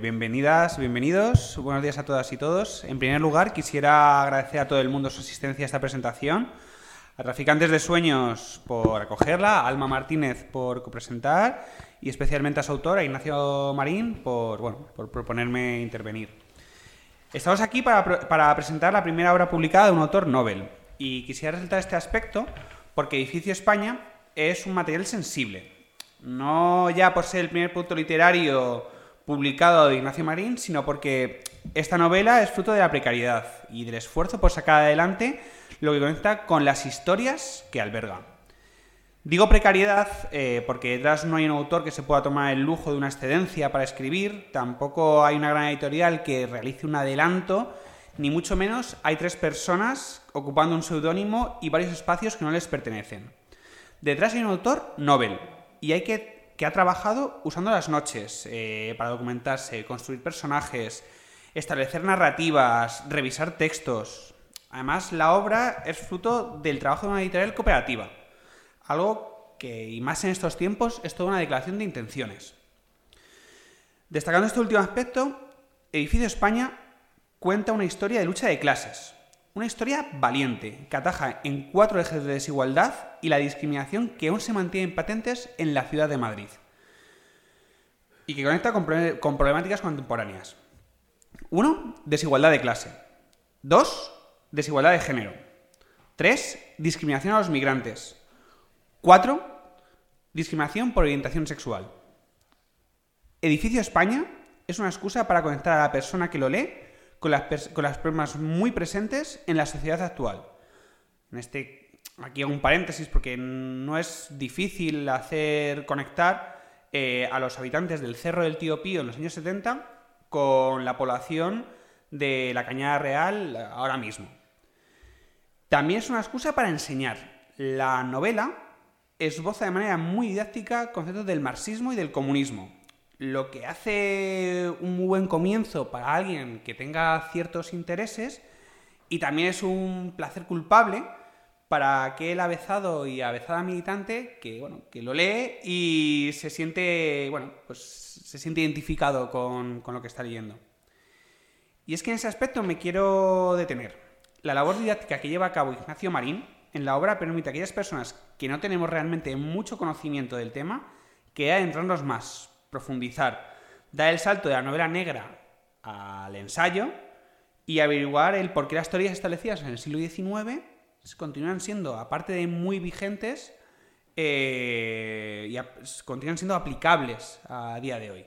Bienvenidas, bienvenidos, buenos días a todas y todos. En primer lugar, quisiera agradecer a todo el mundo su asistencia a esta presentación, a Traficantes de Sueños por acogerla, a Alma Martínez por copresentar y especialmente a su autor, a Ignacio Marín, por, bueno, por proponerme intervenir. Estamos aquí para, para presentar la primera obra publicada de un autor Nobel y quisiera resaltar este aspecto porque Edificio España es un material sensible, no ya por ser el primer producto literario publicado de Ignacio Marín, sino porque esta novela es fruto de la precariedad y del esfuerzo por sacar adelante lo que conecta con las historias que alberga. Digo precariedad eh, porque detrás no hay un autor que se pueda tomar el lujo de una excedencia para escribir, tampoco hay una gran editorial que realice un adelanto, ni mucho menos hay tres personas ocupando un seudónimo y varios espacios que no les pertenecen. Detrás hay un autor Nobel y hay que que ha trabajado usando las noches eh, para documentarse, construir personajes, establecer narrativas, revisar textos. Además, la obra es fruto del trabajo de una editorial cooperativa, algo que, y más en estos tiempos, es toda una declaración de intenciones. Destacando este último aspecto, Edificio España cuenta una historia de lucha de clases, una historia valiente, que ataja en cuatro ejes de desigualdad y la discriminación que aún se mantienen patentes en la ciudad de Madrid. Y que conecta con, problemáticas contemporáneas. Uno, desigualdad de clase. Dos, desigualdad de género. Tres, discriminación a los migrantes. Cuatro, discriminación por orientación sexual. Edificio España es una excusa para conectar a la persona que lo lee con las, con las problemas muy presentes en la sociedad actual. En este, aquí hago un paréntesis porque no es difícil hacer conectar eh, a los habitantes del Cerro del Tío Pío en los años 70 con la población de la Cañada Real ahora mismo. También es una excusa para enseñar. La novela esboza de manera muy didáctica conceptos del marxismo y del comunismo, lo que hace un muy buen comienzo para alguien que tenga ciertos intereses y también es un placer culpable para aquel avezado y avezada militante que, bueno, que lo lee y se siente, bueno, pues se siente identificado con, con lo que está leyendo. Y es que en ese aspecto me quiero detener. La labor didáctica que lleva a cabo Ignacio Marín en la obra permite a aquellas personas que no tenemos realmente mucho conocimiento del tema que adentrarnos más, profundizar, dar el salto de la novela negra al ensayo y averiguar el por qué las teorías establecidas en el siglo XIX continúan siendo, aparte de muy vigentes, eh, y continúan siendo aplicables a día de hoy.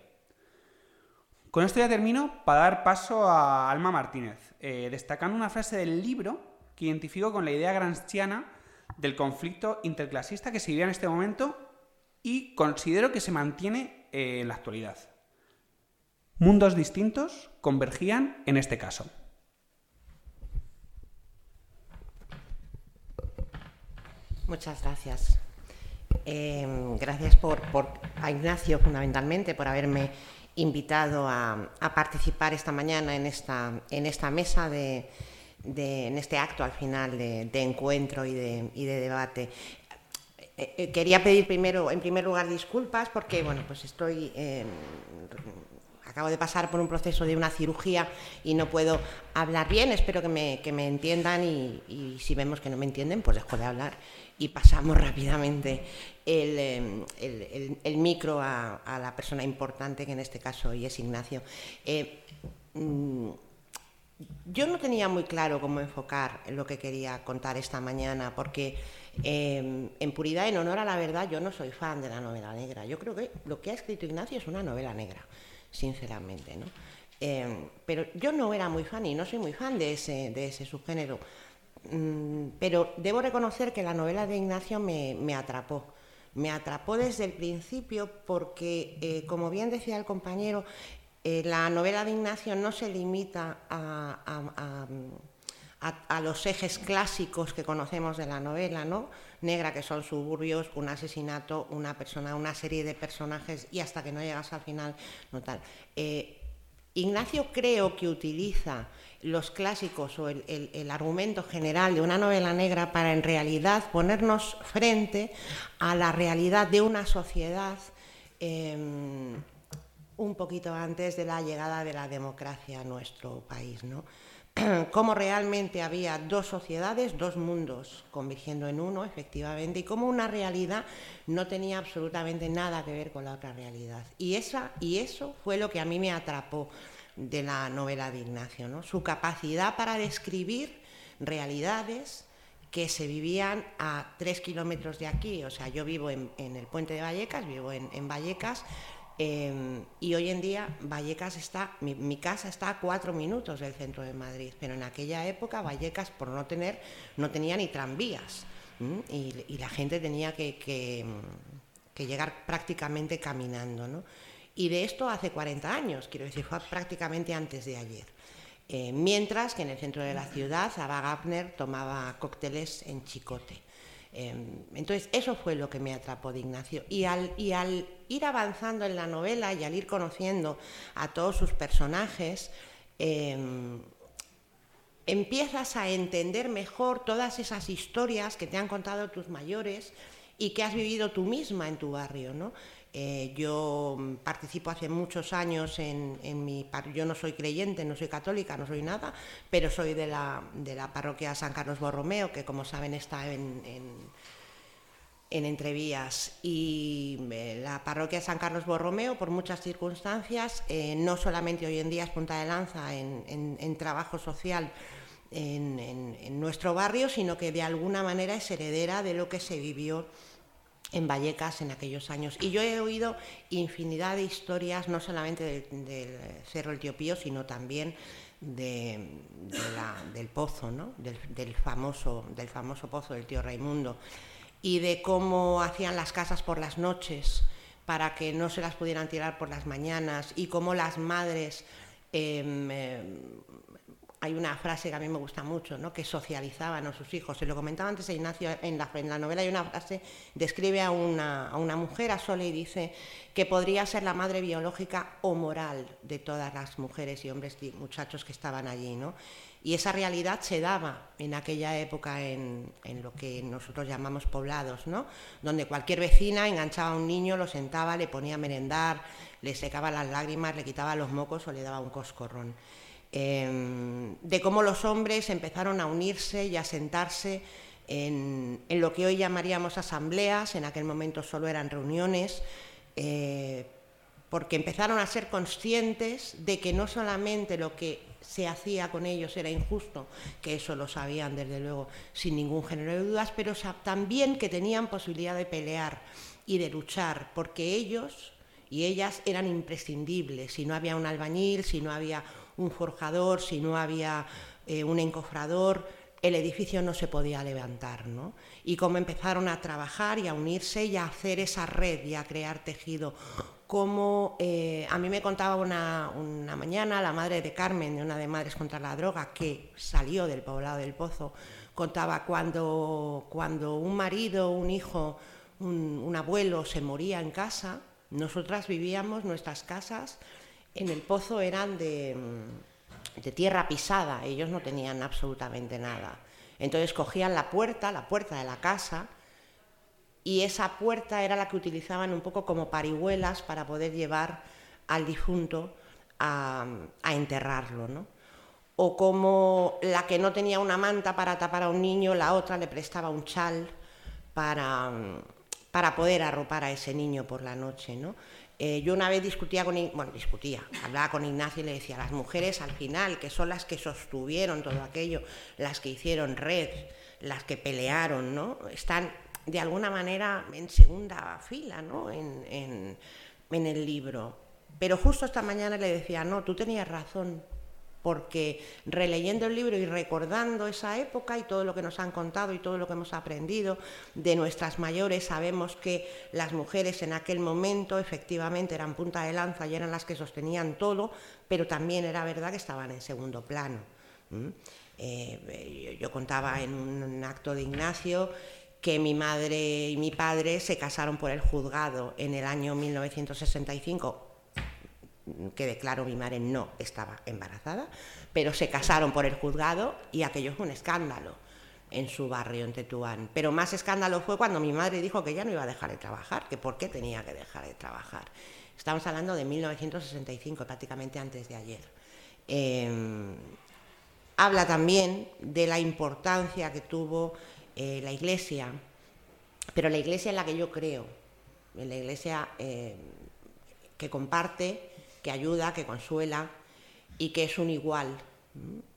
Con esto ya termino para dar paso a Alma Martínez, eh, destacando una frase del libro que identifico con la idea gramsciana del conflicto interclasista que se vivía en este momento y considero que se mantiene eh, la actualidad. Mundos distintos convergían en este caso. Muchas gracias. Em, gracias por, a Ignacio fundamentalmente por haberme invitado a, participar esta mañana en esta, en esta mesa de, en este acto al final de, encuentro y de, y de debate. Eh, eh, quería pedir primero, en primer lugar, disculpas porque, bueno, pues estoy... acabo de pasar por un proceso de una cirugía y no puedo hablar bien. Espero que me, que me entiendan y, si vemos que no me entienden, pues dejo de hablar y pasamos rápidamente el, em, el, micro a, la persona importante, que en este caso hoy es Ignacio. Eh, mm, yo no tenía muy claro cómo enfocar lo que quería contar esta mañana, porque Em, en puridad, en honor a la verdad, yo no soy fan de la novela negra. Yo creo que lo que ha escrito Ignacio es una novela negra, sinceramente. Em, pero yo no era muy fan y no soy muy fan de ese, de ese subgénero. Mm, pero debo reconocer que la novela de Ignacio me, atrapó. Me atrapó desde el principio porque, eh, como bien decía el compañero, eh, la novela de Ignacio no se limita a, los ejes clásicos que conocemos de la novela, ¿no? Negra, que son suburbios, un asesinato, una persona, una serie de personajes y hasta que no llegas al final, no tal. Eh, Ignacio creo que utiliza los clásicos o el, argumento general de una novela negra para en realidad ponernos frente a la realidad de una sociedad em, un poquito antes de la llegada de la democracia a nuestro país, ¿no? cómo realmente había dos sociedades, dos mundos convirgiendo en uno, efectivamente, y cómo una realidad no tenía absolutamente nada que ver con la otra realidad. Y, esa, y eso fue lo que a mí me atrapó de la novela de Ignacio, ¿no? su capacidad para describir realidades que se vivían a tres kilómetros de aquí. O sea, yo vivo en, el puente de Vallecas, vivo en, Vallecas, em, y hoy en día Vallecas está, mi, casa está a cuatro minutos del centro de Madrid, pero en aquella época Vallecas, por no tener, no tenía ni tranvías, y, la gente tenía que, que, llegar prácticamente caminando. ¿no? Y de esto hace 40 años, quiero decir, fue prácticamente antes de ayer. Eh, mientras que en el centro de la ciudad Ava Gabner tomaba cócteles en chicote. Em, entonces, eso fue lo que me atrapó de Ignacio. Y al, y al, ir avanzando en la novela y al ir conociendo a todos sus personajes, em, empiezas a entender mejor todas esas historias que te han contado tus mayores y que has vivido tú misma en tu barrio, ¿no? Eh, yo participo hace muchos años en, mi... Yo no soy creyente, no soy católica, no soy nada, pero soy de la, de la parroquia San Carlos Borromeo, que como saben está en, en, Entrevías. Y eh, la parroquia San Carlos Borromeo, por muchas circunstancias, eh, no solamente hoy en día es punta de lanza en, trabajo social, en, nuestro barrio, sino que de alguna manera es heredera de lo que se vivió en Vallecas en aquellos años. Y yo he oído infinidad de historias, no solamente del, Cerro El Tío Pío, sino también de, del pozo, ¿no? del, famoso, del famoso pozo del tío Raimundo, y de cómo hacían las casas por las noches para que no se las pudieran tirar por las mañanas, y cómo las madres em, em, hay una frase que a mí me gusta mucho, ¿no? que socializaban a sus hijos. Se lo comentaba antes a Ignacio en la, en la novela, hay una frase, describe a una, a una mujer, a Sole, y dice que podría ser la madre biológica o moral de todas las mujeres y hombres y muchachos que estaban allí. ¿no? Y esa realidad se daba en aquella época en, en, lo que nosotros llamamos poblados, ¿no? donde cualquier vecina enganchaba a un niño, lo sentaba, le ponía a merendar, le secaba las lágrimas, le quitaba los mocos o le daba un coscorrón. Em, de cómo los hombres empezaron a unirse y a sentarse en, lo que hoy llamaríamos asambleas, en aquel momento solo eran reuniones, eh, porque empezaron a ser conscientes de que no solamente lo que se hacía con ellos era injusto, que eso lo sabían desde luego sin ningún género de dudas, pero también que tenían posibilidad de pelear y de luchar, porque ellos y ellas eran imprescindibles, si no había un albañil, si no había un forjador, si no había eh, un encofrador, el edificio no se podía levantar. ¿no? Y cómo empezaron a trabajar y a unirse y a hacer esa red y a crear tejido. Como eh, a mí me contaba una, mañana la madre de Carmen, de una de Madres contra la Droga, que salió del poblado del Pozo, contaba cuando, cuando un marido, un hijo, un abuelo se moría en casa, nosotras vivíamos nuestras casas en el pozo eran de, tierra pisada, ellos no tenían absolutamente nada. Entonces cogían la puerta, la puerta de la casa, y esa puerta era la que utilizaban un poco como parihuelas para poder llevar al difunto a, enterrarlo. ¿no? O como la que no tenía una manta para tapar a un niño, la otra le prestaba un chal para, para poder arropar a ese niño por la noche. ¿no? Eh, yo una vez discutía con, bueno, discutía, hablaba con Ignacio y le decía, las mujeres al final, que son las que sostuvieron todo aquello, las que hicieron red, las que pelearon, ¿no? Están de alguna manera en segunda fila, ¿no? en el libro. Pero justo esta mañana le decía, no, tú tenías razón, porque releyendo el libro y recordando esa época y todo lo que nos han contado y todo lo que hemos aprendido de nuestras mayores, sabemos que las mujeres en aquel momento efectivamente eran punta de lanza y eran las que sostenían todo, pero también era verdad que estaban en segundo plano. Eh, yo contaba en un acto de Ignacio que mi madre y mi padre se casaron por el juzgado en el año 1965 que declaró mi madre no estaba embarazada, pero se casaron por el juzgado y aquello fue un escándalo en su barrio, en Tetuán. Pero más escándalo fue cuando mi madre dijo que ya no iba a dejar de trabajar, que por qué tenía que dejar de trabajar. Estamos hablando de 1965, prácticamente antes de ayer. Em, habla también de la importancia que tuvo eh, la Iglesia, pero la Iglesia en la que yo creo, en la Iglesia em, que comparte, que ayuda, que consuela y que es un igual.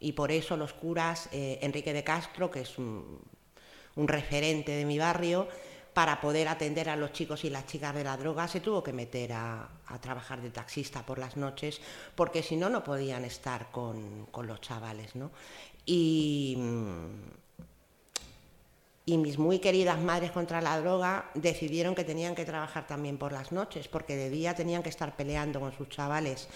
Y por eso los curas, eh, Enrique de Castro, que es un referente de mi barrio, para poder atender a los chicos y las chicas de la droga, se tuvo que meter a, trabajar de taxista por las noches, porque si no, no podían estar con, los chavales. ¿no? Y, y mis muy queridas madres contra la droga decidieron que tenían que trabajar también por las noches, porque de día tenían que estar peleando con sus chavales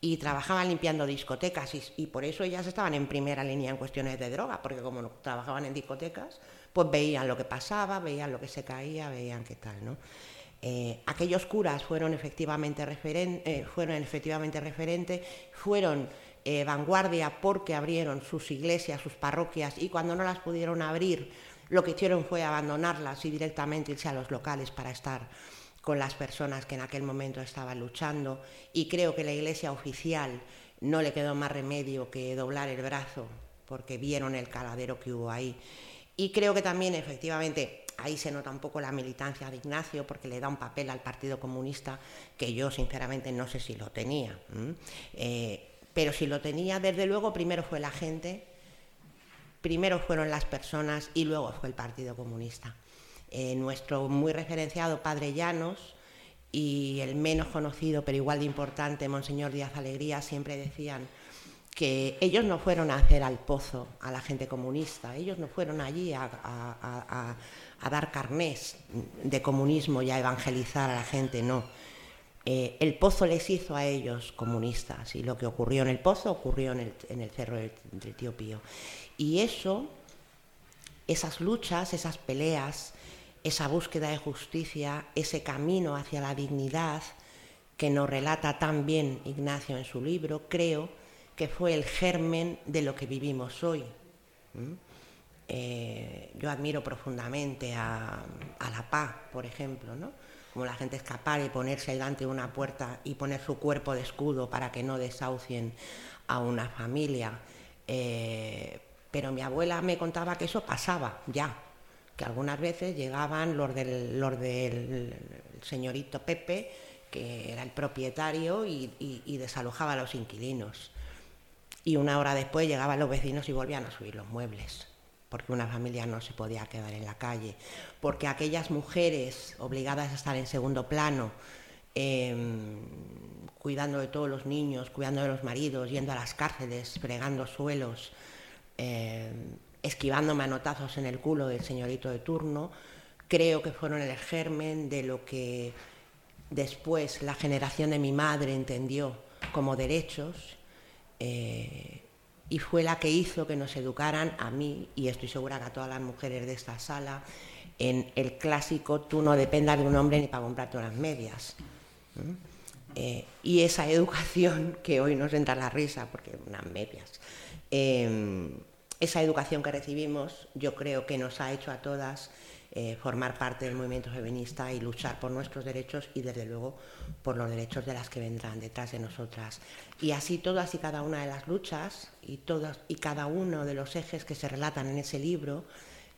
y trabajaban limpiando discotecas y, por eso ellas estaban en primera línea en cuestiones de droga, porque como trabajaban en discotecas, pues veían lo que pasaba, veían lo que se caía, veían qué tal, ¿no? Eh, aquellos curas fueron efectivamente, eh, fueron efectivamente referentes, fueron eh, vanguardia porque abrieron sus iglesias, sus parroquias y cuando no las pudieron abrir, lo que hicieron fue abandonarlas y directamente irse a los locales para estar con las personas que en aquel momento estaban luchando y creo que la iglesia oficial no le quedó más remedio que doblar el brazo porque vieron el caladero que hubo ahí y creo que también, efectivamente, ahí se nota un poco la militancia de Ignacio, porque le da un papel al Partido Comunista que yo, sinceramente, no sé si lo tenía. Eh, pero si lo tenía, desde luego, primero fue la gente, primero fueron las personas y luego fue el Partido Comunista. Eh, nuestro muy referenciado Padre Llanos y el menos conocido, pero igual de importante, Monseñor Díaz Alegría, siempre decían que ellos no fueron a hacer al pozo a la gente comunista, ellos no fueron allí a, dar carnés de comunismo y a evangelizar a la gente, no. Eh, el pozo les hizo a ellos comunistas y lo que ocurrió en el pozo ocurrió en el, cerro del, Tío Pío. Y eso, esas luchas, esas peleas, esa búsqueda de justicia, ese camino hacia la dignidad que nos relata tan bien Ignacio en su libro, creo que fue el germen de lo que vivimos hoy. Eh, yo admiro profundamente a, La Paz, por ejemplo, ¿no? Como la gente es capaz de ponerse delante de una puerta y poner su cuerpo de escudo para que no desahucien a una familia. Eh, pero mi abuela me contaba que eso pasaba ya, que algunas veces llegaban los del, los del señorito Pepe, que era el propietario, y desalojaba a los inquilinos y una hora después llegaban los vecinos y volvían a subir los muebles, porque una familia no se podía quedar en la calle, porque aquellas mujeres obligadas a estar en segundo plano, em, cuidando de todos los niños, cuidando de los maridos, yendo a las cárceles, fregando suelos, em, esquivando manotazos en el culo del señorito de turno, creo que fueron el germen de lo que después la generación de mi madre entendió como derechos eh, y fue la que hizo que nos educaran a mí, y estoy segura que a todas las mujeres de esta sala, en el clásico tú no dependas de un hombre ni para comprarte unas medias. Eh, y esa educación, que hoy nos entra la risa, porque unas medias, eh, esa educación que recibimos yo creo que nos ha hecho a todas eh, formar parte del movimiento feminista y luchar por nuestros derechos y desde luego por los derechos de las que vendrán detrás de nosotras. Y así todas y cada una de las luchas y todas y cada uno de los ejes que se relatan en ese libro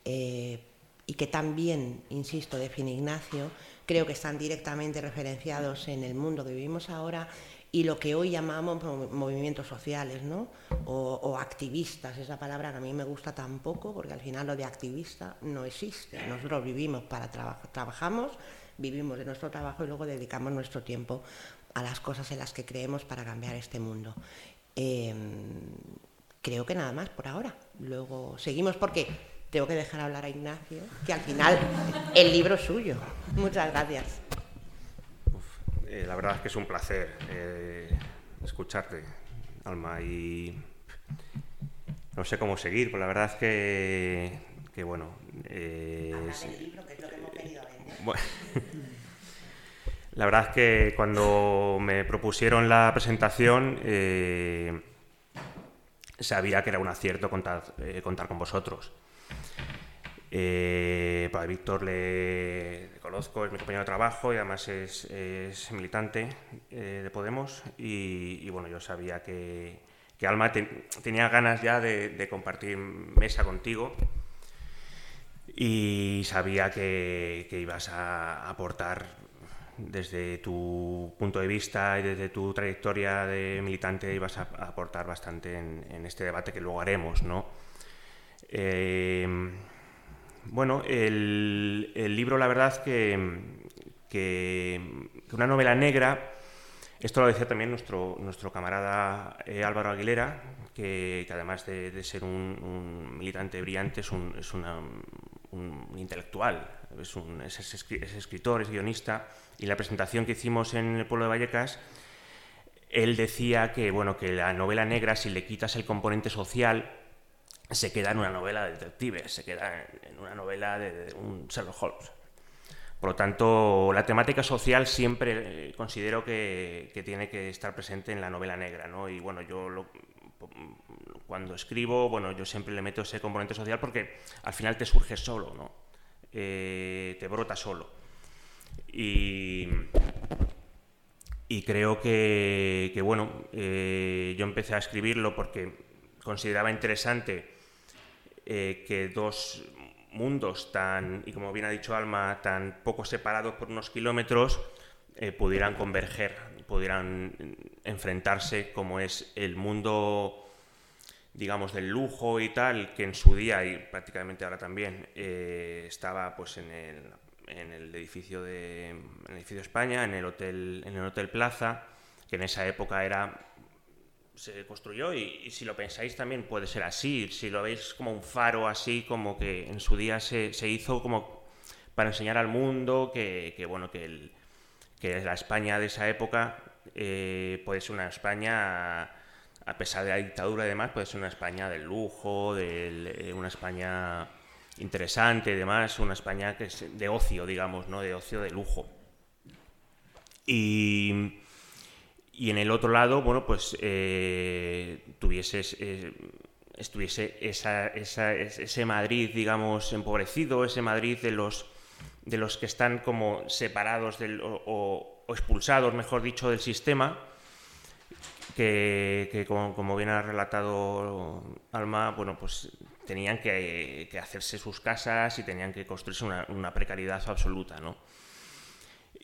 eh, y que también, insisto, define Ignacio, creo que están directamente referenciados en el mundo que vivimos ahora y lo que hoy llamamos movimientos sociales, ¿no? O, activistas, esa palabra que a mí me gusta tampoco, porque al final lo de activista no existe. Nosotros vivimos para trabajar, trabajamos, vivimos de nuestro trabajo y luego dedicamos nuestro tiempo a las cosas en las que creemos para cambiar este mundo. Em, creo que nada más por ahora. Luego seguimos porque tengo que dejar hablar a Ignacio, que al final el libro es suyo. Muchas gracias. Eh, la verdad es que es un placer eh, escucharte, Alma, y no sé cómo seguir, pero la verdad es que, que bueno... Eh, la verdad es que cuando me propusieron la presentación sabía que era un acierto contar, contar con vosotros. Eh, para Víctor le, conozco, es mi compañero de trabajo y además es, militante eh, de Podemos y, bueno, yo sabía que, Alma tenía ganas ya de, compartir mesa contigo y sabía que, ibas a aportar desde tu punto de vista y desde tu trayectoria de militante ibas a, aportar bastante en, este debate que luego haremos, ¿no? Eh, bueno, el, libro, la verdad que, una novela negra, esto lo decía también nuestro, nuestro camarada eh, Álvaro Aguilera, que, además de, ser un, militante brillante es un, es un intelectual, es, es, escritor, es guionista, y la presentación que hicimos en el pueblo de Vallecas, él decía que, bueno, que la novela negra, si le quitas el componente social, se queda en una novela de detectives, se queda en una novela de, un Sherlock Holmes. Por lo tanto, la temática social siempre eh, considero que, tiene que estar presente en la novela negra, ¿no? Y bueno, yo cuando escribo, bueno, yo siempre le meto ese componente social porque al final te surge solo, ¿no? Eh, te brota solo. Y, creo que, bueno, eh, yo empecé a escribirlo porque consideraba interesante eh, que dos mundos tan, y como bien ha dicho Alma, tan poco separados por unos kilómetros, eh, pudieran converger, pudieran enfrentarse, como es el mundo, digamos, del lujo y tal, que en su día, y prácticamente ahora también, eh, estaba pues en el, en el edificio de en el edificio España, en el hotel, en el Hotel Plaza, que en esa época era se construyó y, si lo pensáis también puede ser así, si lo veis como un faro así, como que en su día se, se hizo como para enseñar al mundo que, que bueno, que, el, que, la España de esa época eh, puede ser una España, a pesar de la dictadura y demás, puede ser una España del lujo, de eh, una España interesante y demás, una España que es de ocio, digamos, ¿no? De ocio de lujo. Y y en el otro lado, bueno, pues eh, eh, estuviese esa, ese Madrid, digamos, empobrecido, ese Madrid de los, de los que están como separados del, o, expulsados, mejor dicho, del sistema, que, como, bien ha relatado Alma, bueno, pues tenían que, hacerse sus casas y tenían que construirse una, una precariedad absoluta, ¿no?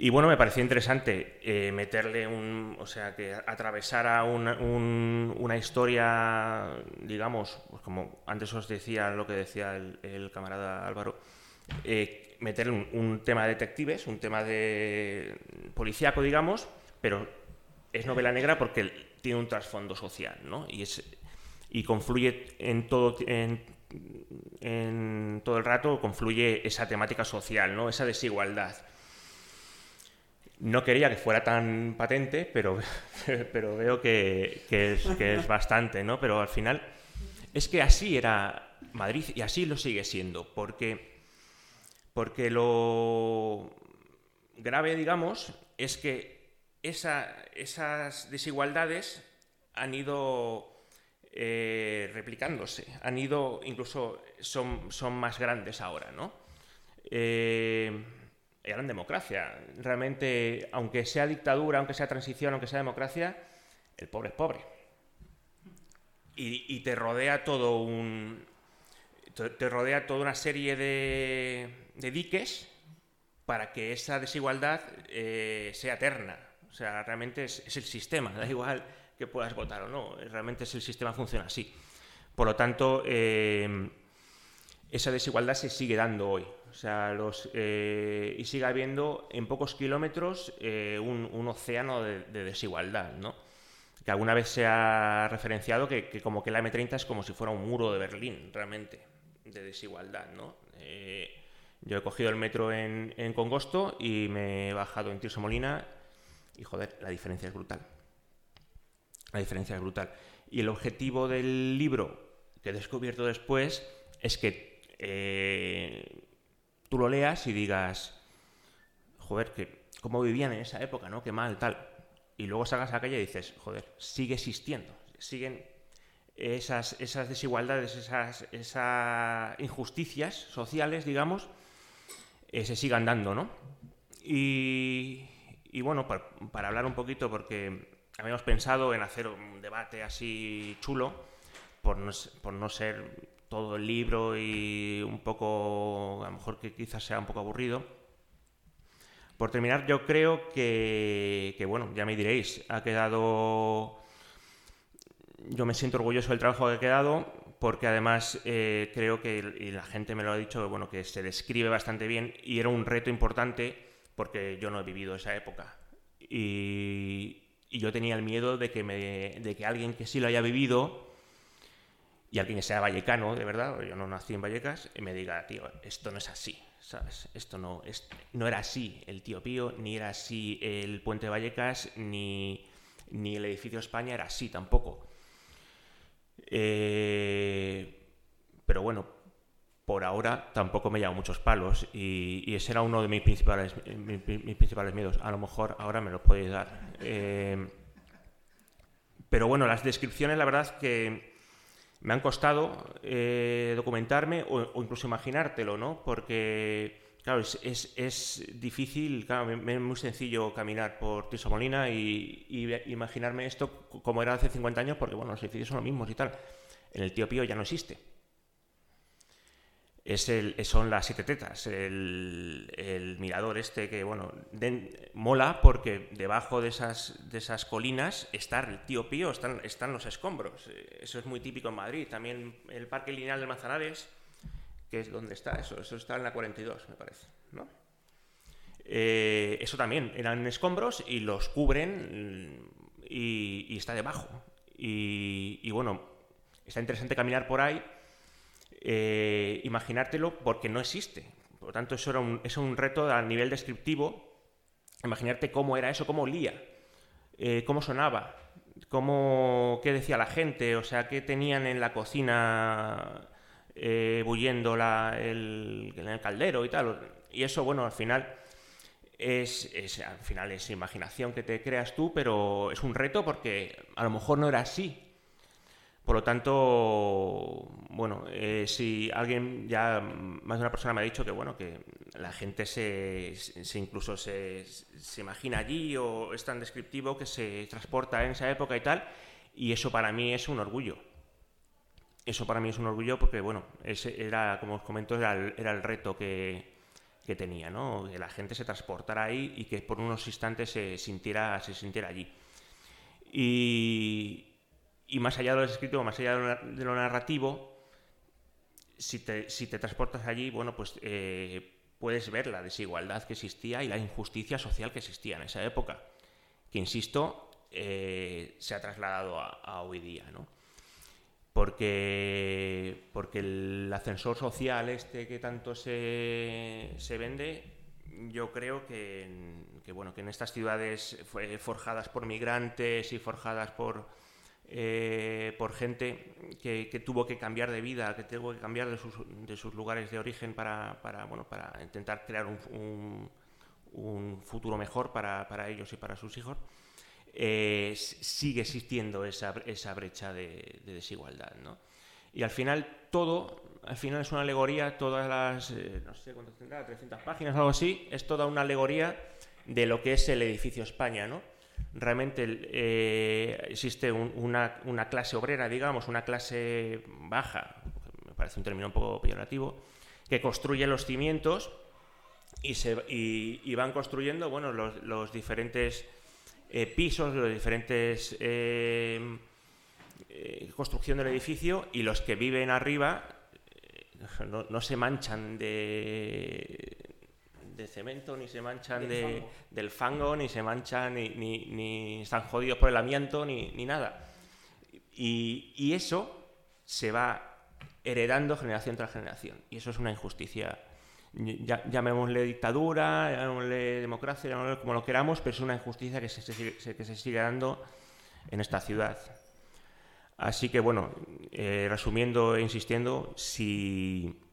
Y bueno, me pareció interesante eh, meterle un, o sea, que atravesara una, una historia, digamos, pues como antes os decía lo que decía el, camarada Álvaro, eh, meterle un, tema de detectives, un tema de policíaco, digamos, pero es novela negra porque tiene un trasfondo social, ¿no? Y, es, y confluye en todo, en, en todo el rato, confluye esa temática social, ¿no? Esa desigualdad no quería que fuera tan patente, pero, pero veo que, es, bastante, ¿no? Pero al final es que así era Madrid y así lo sigue siendo, porque, porque lo grave, digamos, es que esas desigualdades han ido eh, replicándose, han ido, incluso son, son más grandes ahora, ¿no? Eh, eran democracia. Realmente, aunque sea dictadura, aunque sea transición, aunque sea democracia, el pobre es pobre. Y, te rodea todo un. Te rodea toda una serie de, diques para que esa desigualdad eh, sea eterna. O sea, realmente es, el sistema, da igual que puedas votar o no, realmente es el sistema funciona así. Por lo tanto, eh, esa desigualdad se sigue dando hoy. O sea, eh, y sigue habiendo en pocos kilómetros eh, un, océano de, desigualdad, ¿no? Que alguna vez se ha referenciado que, como que la M30 es como si fuera un muro de Berlín, realmente, de desigualdad, ¿no? Eh, yo he cogido el metro en, Congosto y me he bajado en Tirso Molina y, joder, la diferencia es brutal. La diferencia es brutal. Y el objetivo del libro que he descubierto después es que tú lo leas y digas, joder, que cómo vivían en esa época, ¿no? Qué mal, tal. Y luego salgas a la calle y dices, joder, sigue existiendo, siguen esas, esas desigualdades, esas, esas injusticias sociales, digamos, eh, se sigan dando, ¿no? Y, bueno, para, hablar un poquito, porque habíamos pensado en hacer un debate así chulo, por no, por no ser todo el libro y un poco, a lo mejor que quizás sea un poco aburrido. Por terminar, yo creo que, que bueno, ya me diréis, ha quedado yo me siento orgulloso del trabajo que ha quedado porque además eh, creo que, y la gente me lo ha dicho, bueno, que se describe bastante bien y era un reto importante porque yo no he vivido esa época. Y, yo tenía el miedo de que, me, de que alguien que sí lo haya vivido y alguien que sea vallecano, de verdad, yo no nací en Vallecas, me diga, tío, esto no es así, ¿sabes? Esto no, es, no era así el tío Pío, ni era así el puente de Vallecas, ni, ni el edificio España era así tampoco. Eh, pero bueno, por ahora tampoco me llevo muchos palos y, ese era uno de mis principales, mis, principales miedos. A lo mejor ahora me lo podéis dar. Eh, pero bueno, las descripciones la verdad que me han costado eh, documentarme o, incluso imaginártelo, ¿no? Porque, claro, es, difícil, claro, es muy sencillo caminar por Molina y, imaginarme esto como era hace 50 años, porque, bueno, los edificios son los mismos y tal. En el tío Pío ya no existe. Es el, son las siete tetas, el, mirador este que, bueno, mola porque debajo de esas, de esas colinas está el tío Pío, están, están los escombros. Eso es muy típico en Madrid. También el Parque Lineal de Manzanares, que es donde está eso, eso está en la 42, me parece, ¿no? Eh, eso también, eran escombros y los cubren y, está debajo. Y bueno, está interesante caminar por ahí eh, imaginártelo porque no existe. Por lo tanto, eso era un, es un reto a nivel descriptivo, imaginarte cómo era eso, cómo olía, eh, cómo sonaba, cómo, qué decía la gente, o sea, qué tenían en la cocina eh, bulliendo el, en el caldero y tal. Y eso, bueno, al final es, es, al final es imaginación que te creas tú, pero es un reto porque a lo mejor no era así. Por lo tanto, bueno, eh, si alguien, ya más de una persona me ha dicho que, bueno, que la gente se, incluso se, imagina allí o es tan descriptivo que se transporta en esa época y tal, y eso para mí es un orgullo. Eso para mí es un orgullo porque, bueno, ese era, como os comento, era el, reto que, que, tenía, ¿no? Que la gente se transportara ahí y que por unos instantes se sintiera, se sintiera allí. Y, y más allá de lo escrito, más allá de lo narrativo, si te, si te transportas allí, bueno, pues eh, puedes ver la desigualdad que existía y la injusticia social que existía en esa época, que, insisto, eh, se ha trasladado a, hoy día, ¿no? Porque, porque el ascensor social este que tanto se, se vende, yo creo que, bueno, que en estas ciudades forjadas por migrantes y forjadas por eh, por gente que, tuvo que cambiar de vida, que tuvo que cambiar de sus, de sus lugares de origen para, para, bueno, para intentar crear un, un, futuro mejor para, para, ellos y para sus hijos, eh, sigue existiendo esa, esa brecha de, desigualdad. ¿no? Y al final todo, al final es una alegoría, todas las, eh, no sé cuántas tendrá, 300 páginas algo así, es toda una alegoría de lo que es el edificio España, ¿no? Realmente eh, existe una, clase obrera, digamos, una clase baja, me parece un término un poco peyorativo, que construye los cimientos y, se, y, van construyendo bueno, los, diferentes eh, pisos, los diferentes eh, construcción del edificio y los que viven arriba no se manchan de, de cemento, ni se manchan de, del fango, ni se manchan, ni, ni, están jodidos por el amianto, ni, ni nada. Y, y, eso se va heredando generación tras generación. Y eso es una injusticia. Ya, llamémosle dictadura, llamémosle democracia, llamémosle como lo queramos, pero es una injusticia que se, que se sigue dando en esta ciudad. Así que bueno, eh, resumiendo e insistiendo, si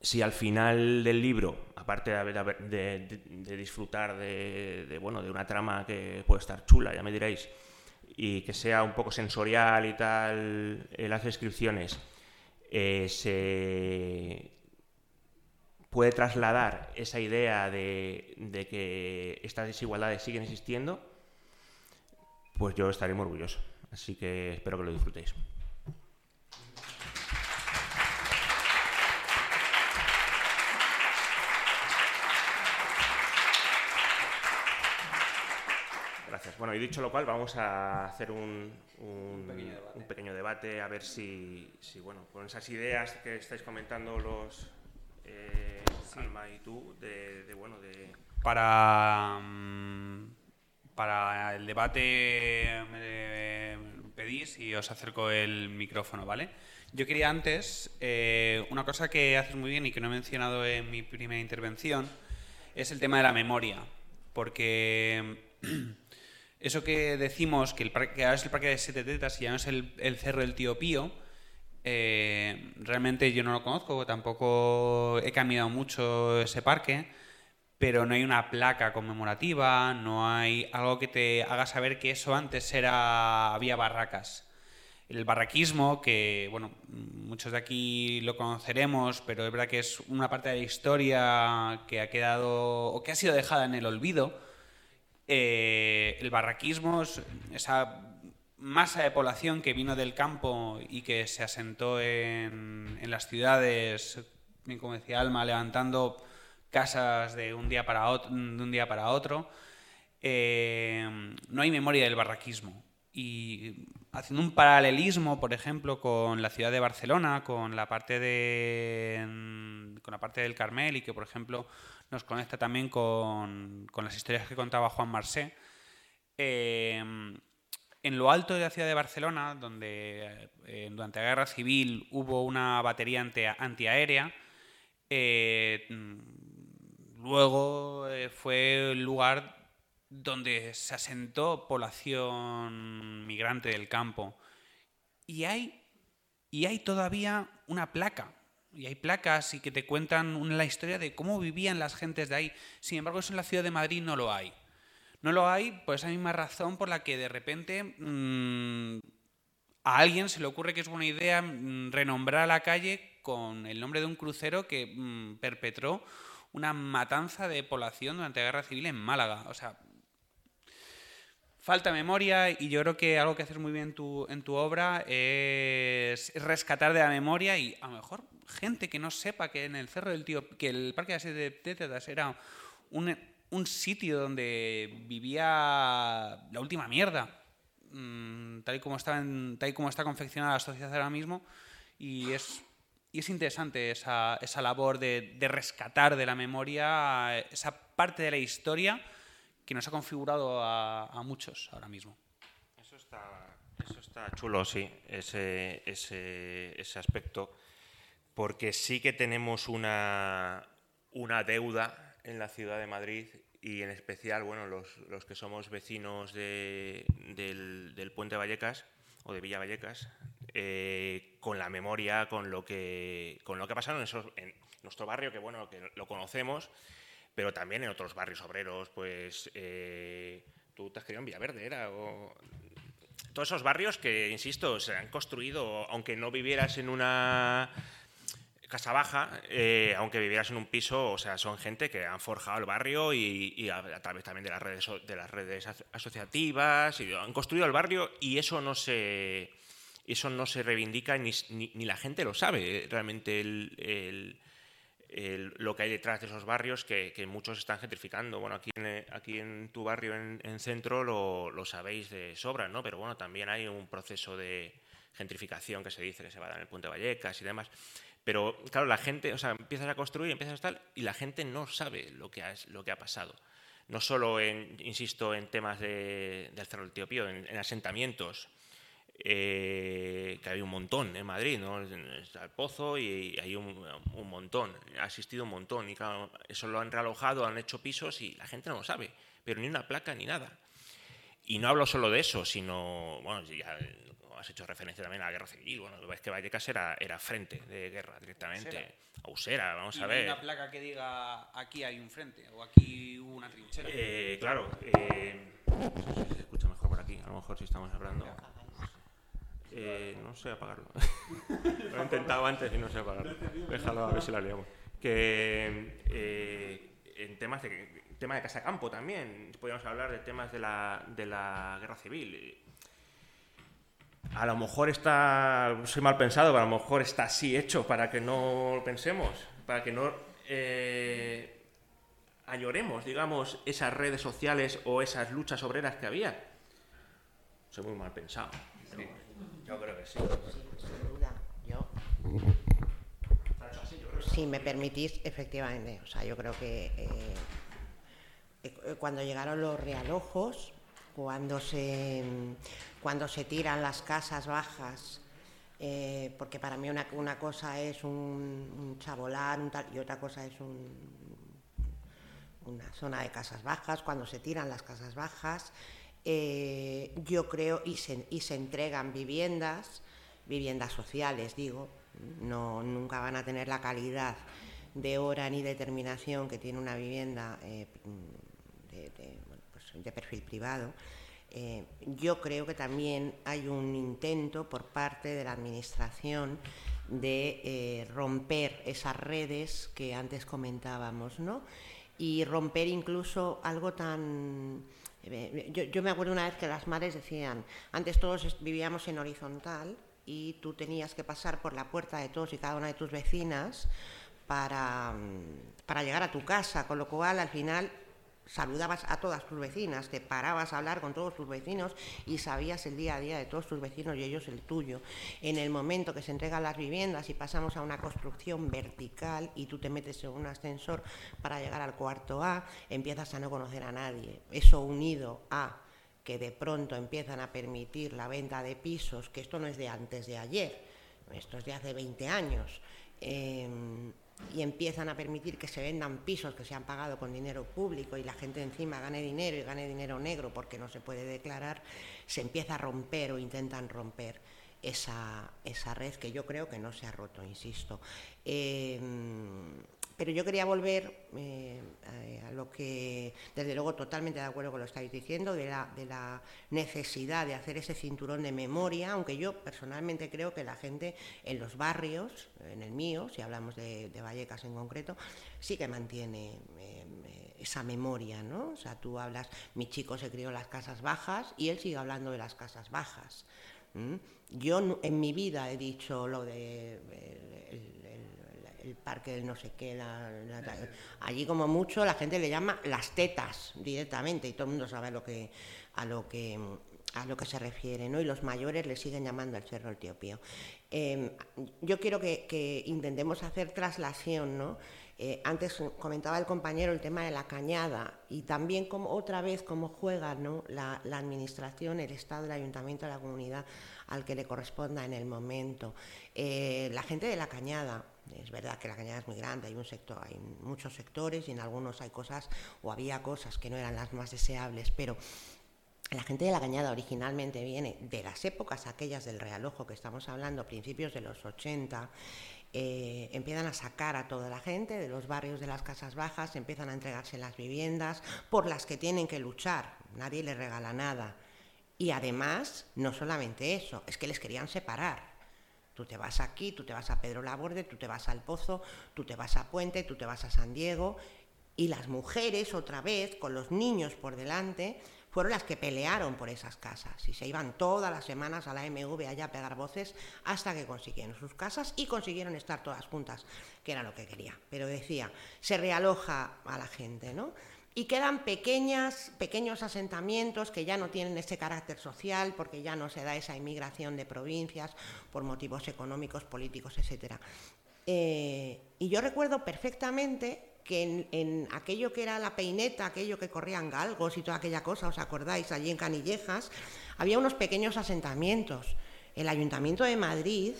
si al final del libro, aparte de, de, disfrutar de, bueno, de una trama que puede estar chula, ya me diréis, y que sea un poco sensorial y tal en las descripciones, eh, se puede trasladar esa idea de, de, que estas desigualdades siguen existiendo, pues yo estaré muy orgulloso. Así que espero que lo disfrutéis. Bueno, y dicho lo cual, vamos a hacer un, pequeño debate. a ver si, bueno, con esas ideas que estáis comentando los eh, Alma y tú, de, bueno, de... Para, mm, para el debate me pedís y os acerco el micrófono, ¿vale? Yo quería antes, eh, una cosa que haces muy bien y que no he mencionado en mi primera intervención, es el tema de la memoria, porque... Eso que decimos que, el parque, ahora es el parque de siete tetas y ya no es el, cerro del tío Pío, eh, realmente yo no lo conozco, tampoco he caminado mucho ese parque, pero no hay una placa conmemorativa, no hay algo que te haga saber que eso antes era había barracas. El barraquismo, que bueno, muchos de aquí lo conoceremos, pero es verdad que es una parte de la historia que ha quedado o que ha sido dejada en el olvido eh, el barraquismo, esa masa de población que vino del campo y que se asentó en, las ciudades, como decía Alma, levantando casas de un día para otro, eh, no hay memoria del barraquismo. Y haciendo un paralelismo, por ejemplo, con la ciudad de Barcelona, con la parte de con la parte del Carmel y que, por ejemplo, nos conecta también con, las historias que contaba Juan Marsé. Eh, en lo alto de la ciudad de Barcelona, donde eh, durante la guerra civil hubo una batería antiaérea, eh, luego fue el lugar donde se asentó población migrante del campo. Y hay, y hay todavía una placa y hay placas y que te cuentan la historia de cómo vivían las gentes de ahí. Sin embargo, eso en la ciudad de Madrid no lo hay. No lo hay por esa misma razón por la que de repente mm, a alguien se le ocurre que es buena idea mm, renombrar a la calle con el nombre de un crucero que mm, perpetró una matanza de población durante la guerra civil en Málaga. O sea, falta memoria y yo creo que algo que haces muy bien tu, en tu obra es rescatar de la memoria y a lo mejor gente que no sepa que en el Cerro del Tío, que el Parque de Tétedas era un, un, sitio donde vivía la última mierda, mm, tal, y como está tal y como está confeccionada la sociedad ahora mismo, y es, y es interesante esa, esa labor de, de, rescatar de la memoria esa parte de la historia que nos ha configurado a, a muchos ahora mismo. Eso está, eso está chulo, sí, ese, ese, ese aspecto porque sí que tenemos una, deuda en la ciudad de Madrid y en especial, bueno, los, que somos vecinos del, Puente Vallecas o de Villa Vallecas, eh, con la memoria, con lo que, con lo que ha pasado en, nuestro barrio, que bueno, que lo conocemos, pero también en otros barrios obreros, pues eh, tú te has querido en Villaverde, ¿era? todos esos barrios que, insisto, se han construido, aunque no vivieras en una Casa Baja, eh, aunque vivieras en un piso, o sea, son gente que han forjado el barrio y, a, través también de las redes de las redes asociativas y han construido el barrio y eso no se eso no se reivindica ni, ni, la gente lo sabe realmente lo que hay detrás de esos barrios que, muchos están gentrificando. Bueno, aquí en, aquí en tu barrio en, centro lo, lo, sabéis de sobra, ¿no? Pero bueno, también hay un proceso de gentrificación que se dice que se va a dar en el Puente Vallecas y demás. Pero claro, la gente, o sea, empiezas a construir, empiezas a tal, y la gente no sabe lo que ha, lo que ha pasado. No solo, en, insisto, en temas de, del Cerro del en, asentamientos, eh, que hay un montón en Madrid, ¿no? El Pozo y hay un, montón, ha existido un montón, y claro, eso lo han realojado, han hecho pisos y la gente no lo sabe, pero ni una placa ni nada. Y no hablo solo de eso, sino, bueno, ya has hecho referencia también a la guerra civil. Bueno, ves que Vallecas era, era frente de guerra directamente. Usera, vamos a ver. una placa que diga aquí hay un frente o aquí hubo una trinchera. Eh, claro. Eh, se escucha mejor por aquí. aquí, a lo mejor si estamos hablando. Eh, no sé apagarlo. lo he intentado antes y no sé apagarlo. Déjalo a ver si la liamos. Que eh, en temas de tema de casa campo también podríamos hablar de temas de la, de la guerra civil. A lo mejor está, soy mal pensado, pero a lo mejor está así hecho para que no lo pensemos, para que no eh, añoremos, digamos, esas redes sociales o esas luchas obreras que había. Soy muy mal pensado. Yo creo que sí. sin duda. Yo. Si me permitís, efectivamente. O sea, yo creo que eh, eh, cuando llegaron los realojos, cuando se, cuando se tiran las casas bajas, eh, porque para mí una, una cosa es un, un chabolán y otra cosa es un, una zona de casas bajas, cuando se tiran las casas bajas, eh, yo creo, y se, y se entregan viviendas, viviendas sociales, digo, no, nunca van a tener la calidad de hora ni determinación que tiene una vivienda eh, de, de, perfil privado. Eh, yo creo que también hay un intento por parte de la Administración de eh, romper esas redes que antes comentábamos, ¿no? Y romper incluso algo tan eh, yo, yo, me acuerdo una vez que las madres decían, antes todos vivíamos en horizontal y tú tenías que pasar por la puerta de todos y cada una de tus vecinas para, mm, para llegar a tu casa, con lo cual al final saludabas a todas tus vecinas, te parabas a hablar con todos tus vecinos y sabías el día a día de todos tus vecinos y ellos el tuyo. En el momento que se entregan las viviendas y pasamos a una construcción vertical y tú te metes en un ascensor para llegar al cuarto A, empiezas a no conocer a nadie. Eso unido a que de pronto empiezan a permitir la venta de pisos, que esto no es de antes de ayer, esto es de hace 20 años. Eh, y empiezan a permitir que se vendan pisos que se han pagado con dinero público y la gente encima gane dinero y gane dinero negro porque no se puede declarar, se empieza a romper o intentan romper esa, esa red que yo creo que no se ha roto, insisto. Eh, pero yo quería volver eh, a lo que, desde luego, totalmente de acuerdo con lo que estáis diciendo, de la, necesidad de hacer ese cinturón de memoria, aunque yo personalmente creo que la gente en los barrios, en el mío, si hablamos de, Vallecas en concreto, sí que mantiene eh, esa memoria, ¿no? O sea, tú hablas, mi chico se crió en las casas bajas y él sigue hablando de las casas bajas. Yo en mi vida he dicho lo de parque no sé qué, la, allí como mucho la gente le llama las tetas directamente y todo el mundo sabe lo que, a lo que a lo que se refiere, ¿no? Y los mayores le siguen llamando al cerro el. Eh, yo quiero que, intentemos hacer traslación, ¿no? Eh, antes comentaba el compañero el tema de la cañada y también como otra vez cómo juega ¿no? la, la, administración, el Estado, el ayuntamiento, la comunidad al que le corresponda en el momento. Eh, la gente de la cañada, es verdad que la cañada es muy grande, hay un sector, hay muchos sectores y en algunos hay cosas o había cosas que no eran las más deseables, pero la gente de la Cañada originalmente viene de las épocas aquellas del realojo que estamos hablando, principios de los 80, eh, empiezan a sacar a toda la gente de los barrios de las casas bajas, empiezan a entregarse las viviendas por las que tienen que luchar, nadie les regala nada. Y además, no solamente eso, es que les querían separar. Tú te vas aquí, tú te vas a Pedro Laborde, tú te vas al Pozo, tú te vas a Puente, tú te vas a San Diego, y las mujeres otra vez, con los niños por delante, fueron las que pelearon por esas casas y se iban todas las semanas a la MV allá a pegar voces hasta que consiguieron sus casas y consiguieron estar todas juntas, que era lo que quería. Pero decía, se realoja a la gente, ¿no? Y quedan pequeñas, pequeños asentamientos que ya no tienen ese carácter social porque ya no se da esa inmigración de provincias por motivos económicos, políticos, etc. Eh, y yo recuerdo perfectamente que en, en, aquello que era la peineta, aquello que corrían galgos y toda aquella cosa, ¿os acordáis? Allí en Canillejas, había unos pequeños asentamientos. El Ayuntamiento de Madrid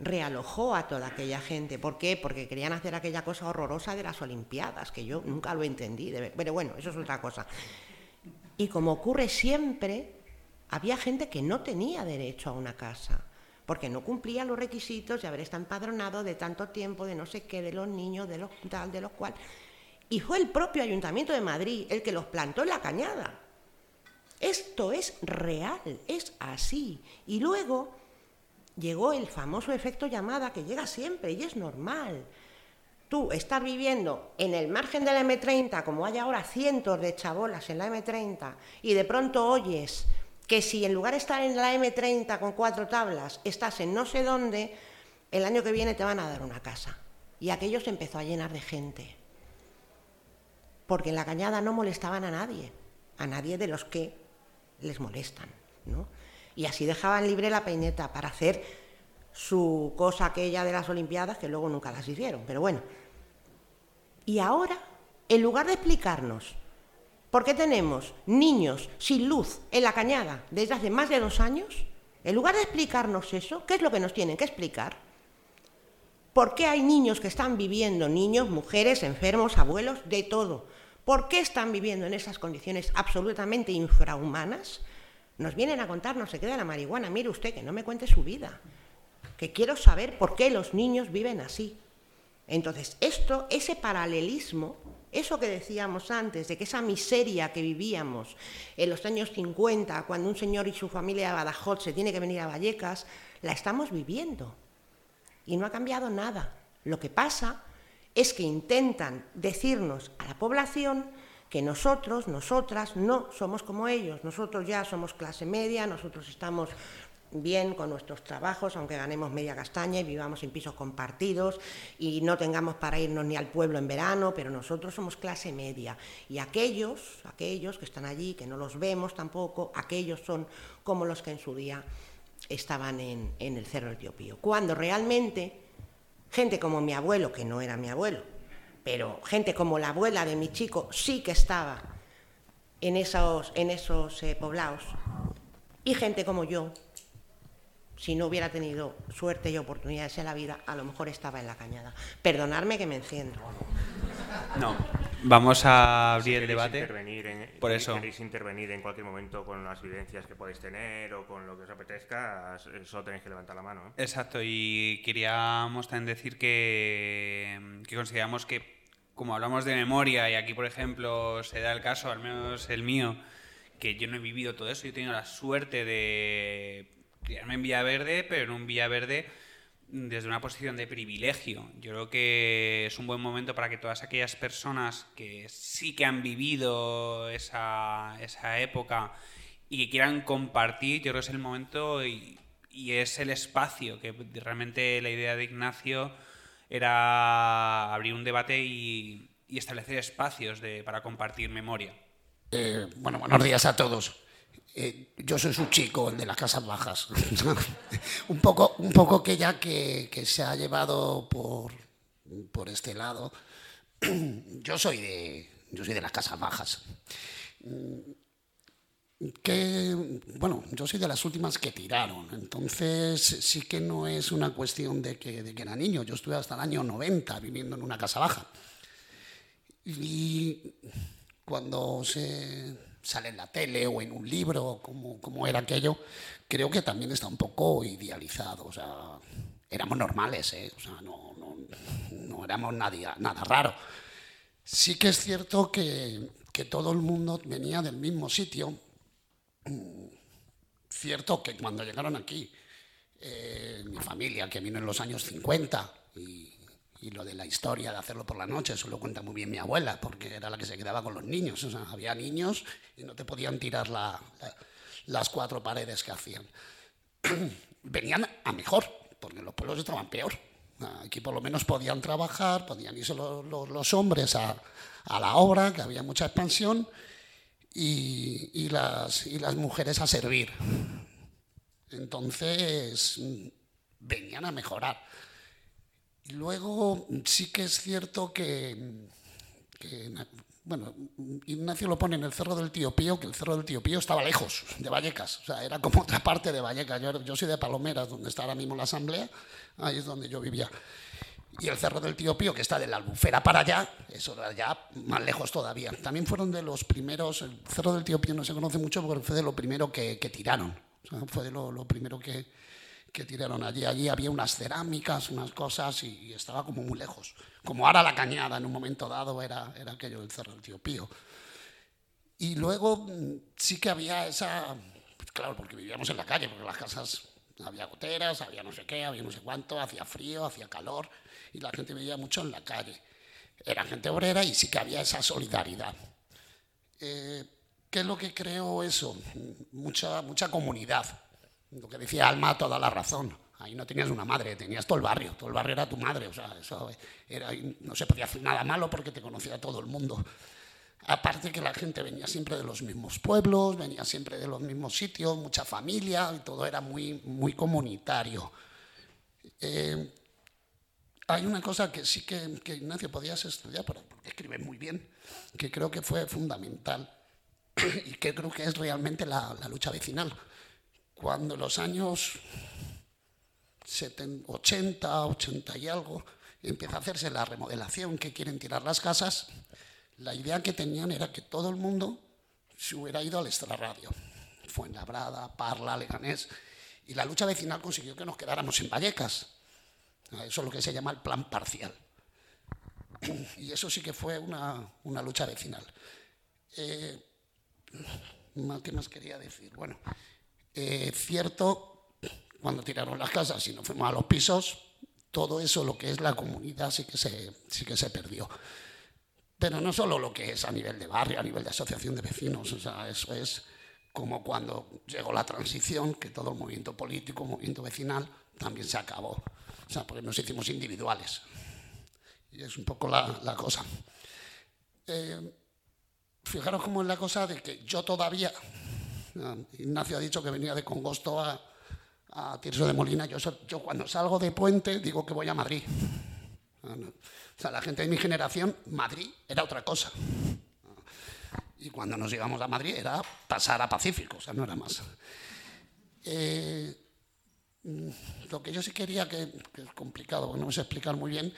realojó a toda aquella gente. ¿Por qué? Porque querían hacer aquella cosa horrorosa de las Olimpiadas, que yo nunca lo entendí. Pero bueno, eso es otra cosa. Y como ocurre siempre, había gente que no tenía derecho a una casa porque no cumplía los requisitos de haber estado empadronado de tanto tiempo, de no sé qué, de los niños, de los tal, de los cual. Y fue el propio Ayuntamiento de Madrid el que los plantó en la cañada. Esto es real, es así. Y luego llegó el famoso efecto llamada que llega siempre y es normal. Tú estás viviendo en el margen de la M30, como hay ahora cientos de chabolas en la M30, y de pronto oyes que si en lugar de estar en la M30 con cuatro tablas, estás en no sé dónde, el año que viene te van a dar una casa. Y aquello se empezó a llenar de gente. Porque en la cañada no molestaban a nadie, a nadie de los que les molestan. ¿no? Y así dejaban libre la peineta para hacer su cosa aquella de las Olimpiadas, que luego nunca las hicieron. Pero bueno. Y ahora, en lugar de explicarnos por qué tenemos niños sin luz en la cañada desde hace más de dos años, en lugar de explicarnos eso, ¿qué es lo que nos tienen que explicar? ¿Por qué hay niños que están viviendo, niños, mujeres, enfermos, abuelos, de todo? ¿Por qué están viviendo en esas condiciones absolutamente infrahumanas? Nos vienen a contar, no se queda la marihuana, mire usted, que no me cuente su vida, que quiero saber por qué los niños viven así. Entonces, esto, ese paralelismo, eso que decíamos antes, de que esa miseria que vivíamos en los años 50, cuando un señor y su familia de Badajoz se tiene que venir a Vallecas, la estamos viviendo. Y no ha cambiado nada. Lo que pasa es que intentan decirnos a la población que nosotros, nosotras, no somos como ellos. Nosotros ya somos clase media, nosotros estamos bien con nuestros trabajos, aunque ganemos media castaña y vivamos en pisos compartidos y no tengamos para irnos ni al pueblo en verano, pero nosotros somos clase media. Y aquellos, aquellos que están allí, que no los vemos tampoco, aquellos son como los que en su día estaban en, el Cerro del Tío Pío. Cuando realmente gente como mi abuelo, que no era mi abuelo, pero gente como la abuela de mi chico sí que estaba en esos, en esos eh, poblados. Y gente como yo, si no hubiera tenido suerte y oportunidades en la vida, a lo mejor estaba en la cañada. Perdonadme que me enciendo. No, vamos a abrir el debate. Intervenir en, Por eso. queréis intervenir en cualquier momento con las vivencias que podéis tener o con lo que os apetezca, solo tenéis que levantar la mano. ¿eh? Exacto, y queríamos también decir que, que consideramos que, como hablamos de memoria, y aquí, por ejemplo, se da el caso, al menos el mío, que yo no he vivido todo eso, yo he tenido la suerte de criarme en Villaverde, pero en un Villaverde desde una posición de privilegio. Yo creo que es un buen momento para que todas aquellas personas que sí que han vivido esa, esa época y que quieran compartir, yo creo que es el momento y, y es el espacio, que realmente la idea de Ignacio era abrir un debate y, establecer espacios para compartir memoria. Eh, bueno, buenos días a todos. Eh, yo soy su chico, el de las casas bajas. un, poco, un poco que ya que, que se ha llevado por, por este lado, yo soy de, yo soy de las casas bajas. Que, bueno, yo soy de las últimas que tiraron, entonces sí que no es una cuestión de que, de que era niño, yo estuve hasta el año 90 viviendo en una casa baja. Y cuando se sale en la tele o en un libro, como, como era aquello, creo que también está un poco idealizado. O sea, éramos normales, ¿eh? o sea, no, no, no éramos nadie, nada raro. Sí que es cierto que, que todo el mundo venía del mismo sitio. Cierto que cuando llegaron aquí, eh, mi familia, que vino en los años 50, y, lo de la historia de hacerlo por la noche, eso lo cuenta muy bien mi abuela, porque era la que se quedaba con los niños. O sea, había niños y no te podían tirar la, la, las cuatro paredes que hacían. Venían a mejor, porque los pueblos estaban peor. Aquí por lo menos podían trabajar, podían irse los, hombres a, la obra, que había mucha expansión, y, y, las, y las mujeres a servir. Entonces, venían a mejorar. Y luego sí que es cierto que, que, bueno, Ignacio lo pone en el Cerro del Tío Pío, que el Cerro del Tío Pío estaba lejos de Vallecas, o sea, era como otra parte de Vallecas. Yo, yo soy de Palomeras, donde está ahora mismo la asamblea, ahí es donde yo vivía. Y el Cerro del Tío Pío, que está de la Albufera para allá, eso era ya más lejos todavía. También fueron de los primeros, el Cerro del Tío Pío no se conoce mucho porque fue de lo primero que, que tiraron, o sea, fue de lo, lo primero que, que tiraron allí. Allí había unas cerámicas, unas cosas y, y, estaba como muy lejos. Como ahora la cañada en un momento dado era, era aquello del Cerro del Tío Pío. Y luego mm, sí que había esa, pues claro, porque vivíamos en la calle, porque las casas había goteras, había no sé qué, había no sé cuánto, hacía frío, hacía calor, y la gente vivía mucho en la calle. Era gente obrera y sí que había esa solidaridad. Eh, ¿Qué es lo que creó eso? Mucha, mucha comunidad. Lo que decía Alma, toda la razón. Ahí no tenías una madre, tenías todo el barrio. Todo el barrio era tu madre. O sea, eso era, no se podía hacer nada malo porque te conocía todo el mundo. Aparte que la gente venía siempre de los mismos pueblos, venía siempre de los mismos sitios, mucha familia, y todo era muy, muy comunitario. Eh, hay una cosa que sí que, Ignacio podías estudiar, porque escribe muy bien, que creo que fue fundamental y que creo que es realmente la, lucha vecinal. Cuando los años 80, 80 y algo, empieza a hacerse la remodelación, que quieren tirar las casas, la idea que tenían era que todo el mundo se hubiera ido al extrarradio. Fuenlabrada, Parla, Leganés. Y la lucha vecinal consiguió que nos quedáramos en Vallecas. Eso es lo que se llama el plan parcial. Y eso sí que fue una, lucha vecinal. Eh, ¿Qué más quería decir? Bueno, eh, cierto, cuando tiraron las casas y nos fuimos a los pisos, todo eso, lo que es la comunidad, sí que se, sí que se perdió. Pero no solo lo que es a nivel de barrio, a nivel de asociación de vecinos, o sea, eso es como cuando llegó la transición, que todo el movimiento político, movimiento vecinal, también se acabó. O sea, porque nos hicimos individuales. Y es un poco la, cosa. Eh, fijaros cómo es la cosa de que yo todavía, Ignacio ha dicho que venía de Congosto a, Tirso de Molina, yo, cuando salgo de Puente digo que voy a Madrid. O sea, la gente de mi generación, Madrid era otra cosa. Y cuando nos íbamos a Madrid era pasar a Pacífico, o sea, no era más. Eh, lo que yo sí quería, que, es complicado, no sé explicar muy bien,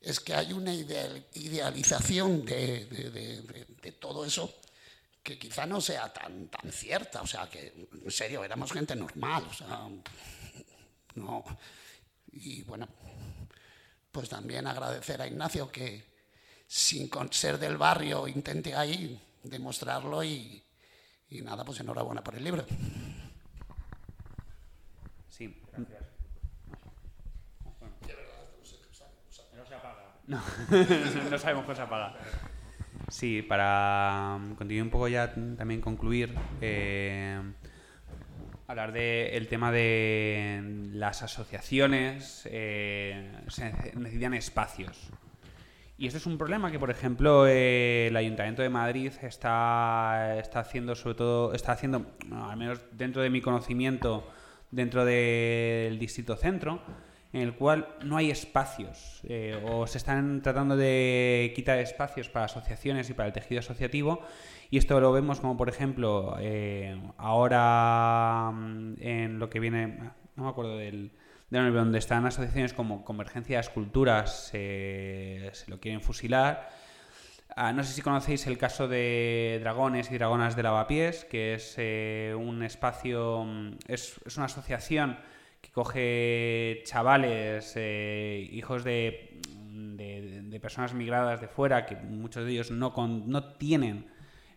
es que hay una idealización de, todo eso que quizá no sea tan, tan cierta. O sea, que en serio, éramos gente normal. O sea, no. Y bueno, pues también agradecer a Ignacio que sin ser del barrio intente ahí demostrarlo y, nada, pues enhorabuena por el libro. No se apaga. No, no sabemos cómo se apaga. Sí, para continuar un poco ya también concluir, eh, hablar del tema de las asociaciones, eh, se necesitan espacios. Y esto es un problema que, por ejemplo, el Ayuntamiento de Madrid está, está haciendo, sobre todo, está haciendo, al menos dentro de mi conocimiento, dentro del Distrito Centro, en el cual no hay espacios eh, o se están tratando de quitar espacios para asociaciones y para el tejido asociativo y esto lo vemos como, por ejemplo, eh, ahora mm, en lo que viene, no me acuerdo del, de donde están asociaciones como Convergencia de Esculturas, se lo quieren fusilar. Ah, no sé si conocéis el caso de Dragones y Dragonas de Lavapiés, que es eh, un espacio, mm, es, una asociación que coge chavales, eh, hijos de, de, personas migradas de fuera, que muchos de ellos no, no tienen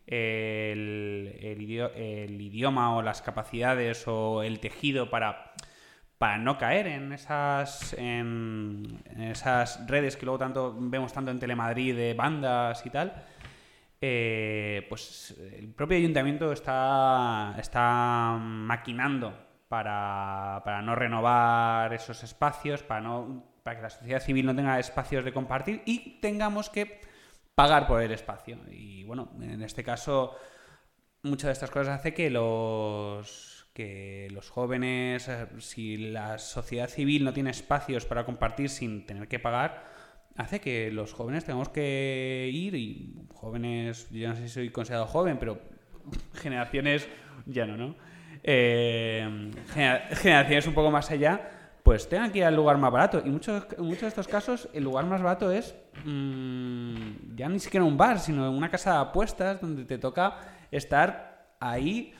el, el, idioma o las capacidades o el tejido para, para no caer en esas, en, esas redes que luego tanto vemos tanto en Telemadrid de bandas y tal. Eh, pues el propio ayuntamiento está, está maquinando para, para, no renovar esos espacios, para, no, para que la sociedad civil no tenga espacios de compartir y tengamos que pagar por el espacio. Y bueno, en este caso, muchas de estas cosas hace que los, que los jóvenes, eh, si la sociedad civil no tiene espacios para compartir sin tener que pagar, hace que los jóvenes tengamos que ir, y jóvenes, yo no sé si soy considerado joven, pero generaciones, ya no, ¿no? Eh, generaciones un poco más allá, pues tengan que ir al lugar más barato. Y muchos, en muchos de estos casos, el lugar más barato es mm, ya ni siquiera un bar, sino una casa de apuestas donde te toca estar ahí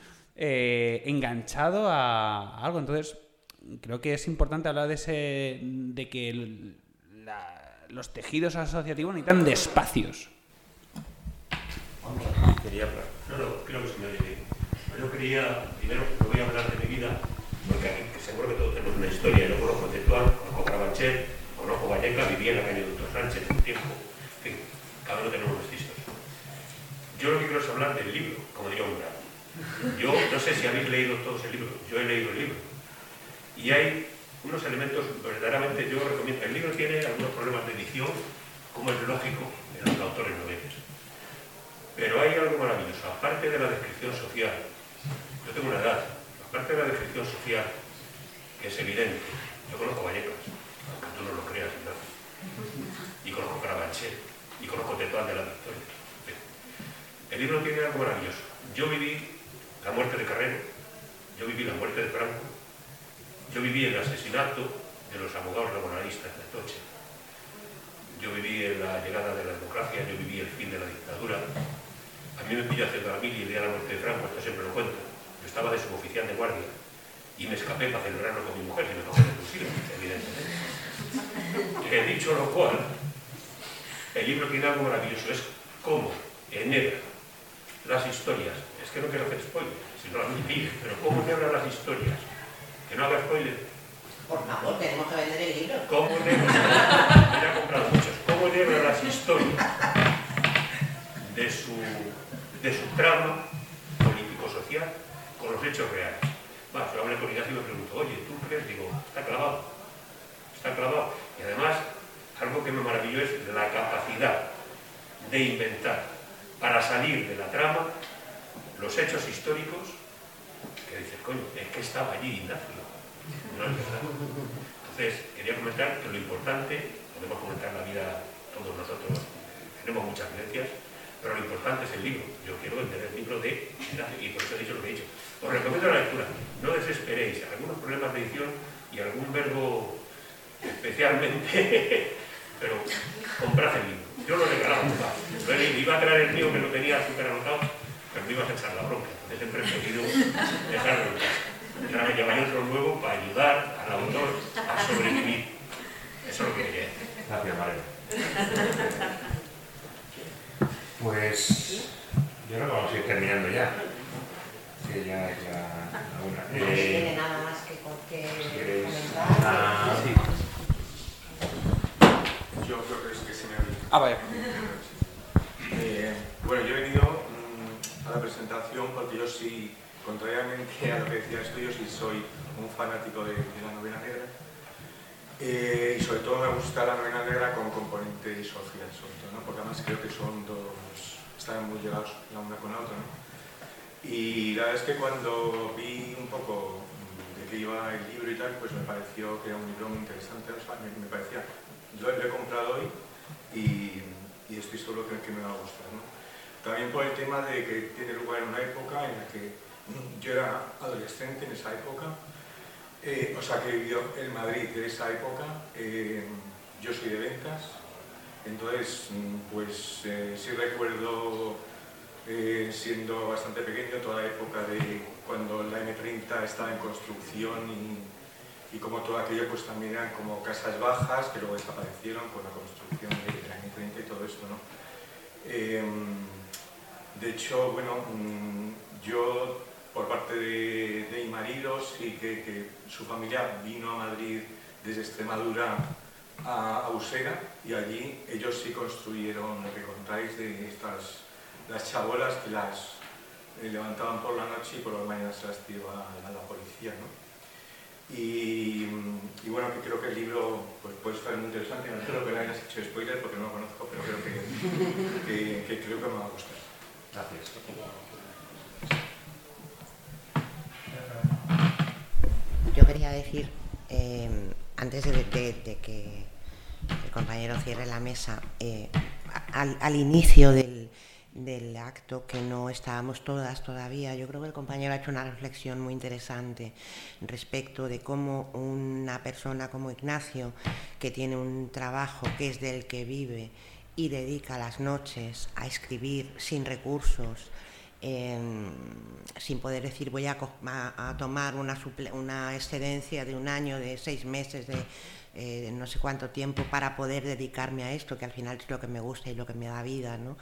eh, enganchado a, algo. Entonces, creo que es importante hablar de ese de que los tejidos asociativos necesitan de espacios. Quería hablar. No, no, creo que se me oye. Yo quería, primero, no voy a hablar de mi vida, porque seguro que todos tenemos una historia. Yo conozco Tetuán, conozco Carabanchel, conozco Valleca, viví en la calle Doctor Sánchez un tiempo. En fin, cada uno tenemos nuestras historias. Yo lo que quiero es hablar del libro, como diría un gran. Yo no sé si habéis leído todos el libro, yo he leído el libro. Y hay unos elementos verdaderamente, yo recomiendo, el libro tiene algunos problemas de edición, como es lógico en los autores noveles. Pero hay algo maravilloso, aparte de la descripción social, yo tengo una edad, aparte de la descripción social, que es evidente, yo conozco Vallecas, aunque tú no lo creas, ¿verdad? Y conozco Carabanchel, y conozco Tetuán de la Victoria. El libro tiene algo maravilloso. Yo viví la muerte de Carrero, yo viví la muerte de Franco, yo viví el asesinato de los abogados laboralistas de Atoche. Yo viví la llegada de la democracia, yo viví el fin de la dictadura. A mí me pilló haciendo la mili el día la muerte de Franco, esto siempre lo cuento. Yo estaba de suboficial de guardia y me escapé para celebrarlo con mi mujer y me de fusil, evidentemente. He dicho lo cual, el libro tiene algo maravilloso, es cómo enhebra las historias. Que no quiero hacer spoilers, si no las pero cómo enhebra las historias que no haga spoiler. Por favor, tenemos que vender el libro. ¿Cómo nebra? Me comprado muchos. ¿Cómo nebra las historias de su, de su trama político-social con los hechos reales? Va, yo hablé con Ignacio y me pregunto, oye, ¿tú crees? Digo, está clavado. Está clavado. Y además, algo que me maravilló es la capacidad de inventar para salir de la trama los hechos históricos que dices, coño, es que estaba allí Ignacio. Entonces, quería comentar que lo importante, podemos comentar la vida todos nosotros, tenemos muchas creencias, pero lo importante es el libro. Yo quiero vender el libro de y por eso he dicho lo que he dicho. Os recomiendo la lectura, no desesperéis, algunos problemas de edición y algún verbo especialmente, pero comprad el libro. Yo lo he iba a traer el mío que lo tenía súper anotado, pero me ibas a echar la bronca. Entonces he preferido dejarlo en casa. Y ahora me llevaré otro nuevo para ayudar al autor a sobrevivir. Eso es lo que quería Gracias, María. Pues yo creo que vamos a ir terminando ya. Sí, ya es la una. No eh, tiene nada más que, que si comentar. Ah, sí. Yo creo que es que se me ha Ah, vaya. Eh, bueno, yo he venido la presentación porque yo sí contrariamente a lo que decía esto, yo sí soy un fanático de, la novela negra. Eh, y sobre todo me gusta la novela negra con componente social, sobre todo, ¿no? porque además creo que son dos, están muy llegados la una con la otra. Y la verdad es que cuando vi un poco de qué iba el libro y tal, pues me pareció que era un libro muy interesante, me, parecía, yo lo he comprado hoy y, y estoy seguro que, que me va a gustar. ¿no? También por el tema de que tiene lugar en una época en la que yo era adolescente en esa época, eh, o sea que vivió en Madrid de esa época, eh, yo soy de ventas, entonces mm, pues eh, sí recuerdo siendo bastante pequeño toda la época de cuando la M30 estaba en construcción y, como todo aquello pues también eran como casas bajas que luego desaparecieron con la construcción de la M30 y todo esto, ¿no? De hecho, bueno, mm, yo por parte de, mi marido, sí que, su familia vino a Madrid desde Extremadura a, Usera y allí ellos sí construyeron lo que contáis de estas las chabolas que las eh, levantaban por la noche y por las mañanas se las tiraba a, la policía. Y, bueno, que creo que el libro pues, puede estar muy interesante. No creo que le hayas hecho spoiler porque no lo conozco, pero creo que, que creo que me va a gustar. Yo quería decir, em, antes de, que el compañero cierre la mesa, eh, al, inicio del, acto, que no estábamos todas todavía, yo creo que el compañero ha hecho una reflexión muy interesante respecto de cómo una persona como Ignacio, que tiene un trabajo que es del que vive y dedica las noches a escribir sin recursos, sin poder decir voy a, tomar una, una, excedencia de un año, de seis meses, de eh, no sé cuánto tiempo para poder dedicarme a esto, que al final es lo que me gusta y lo que me da vida, ¿no?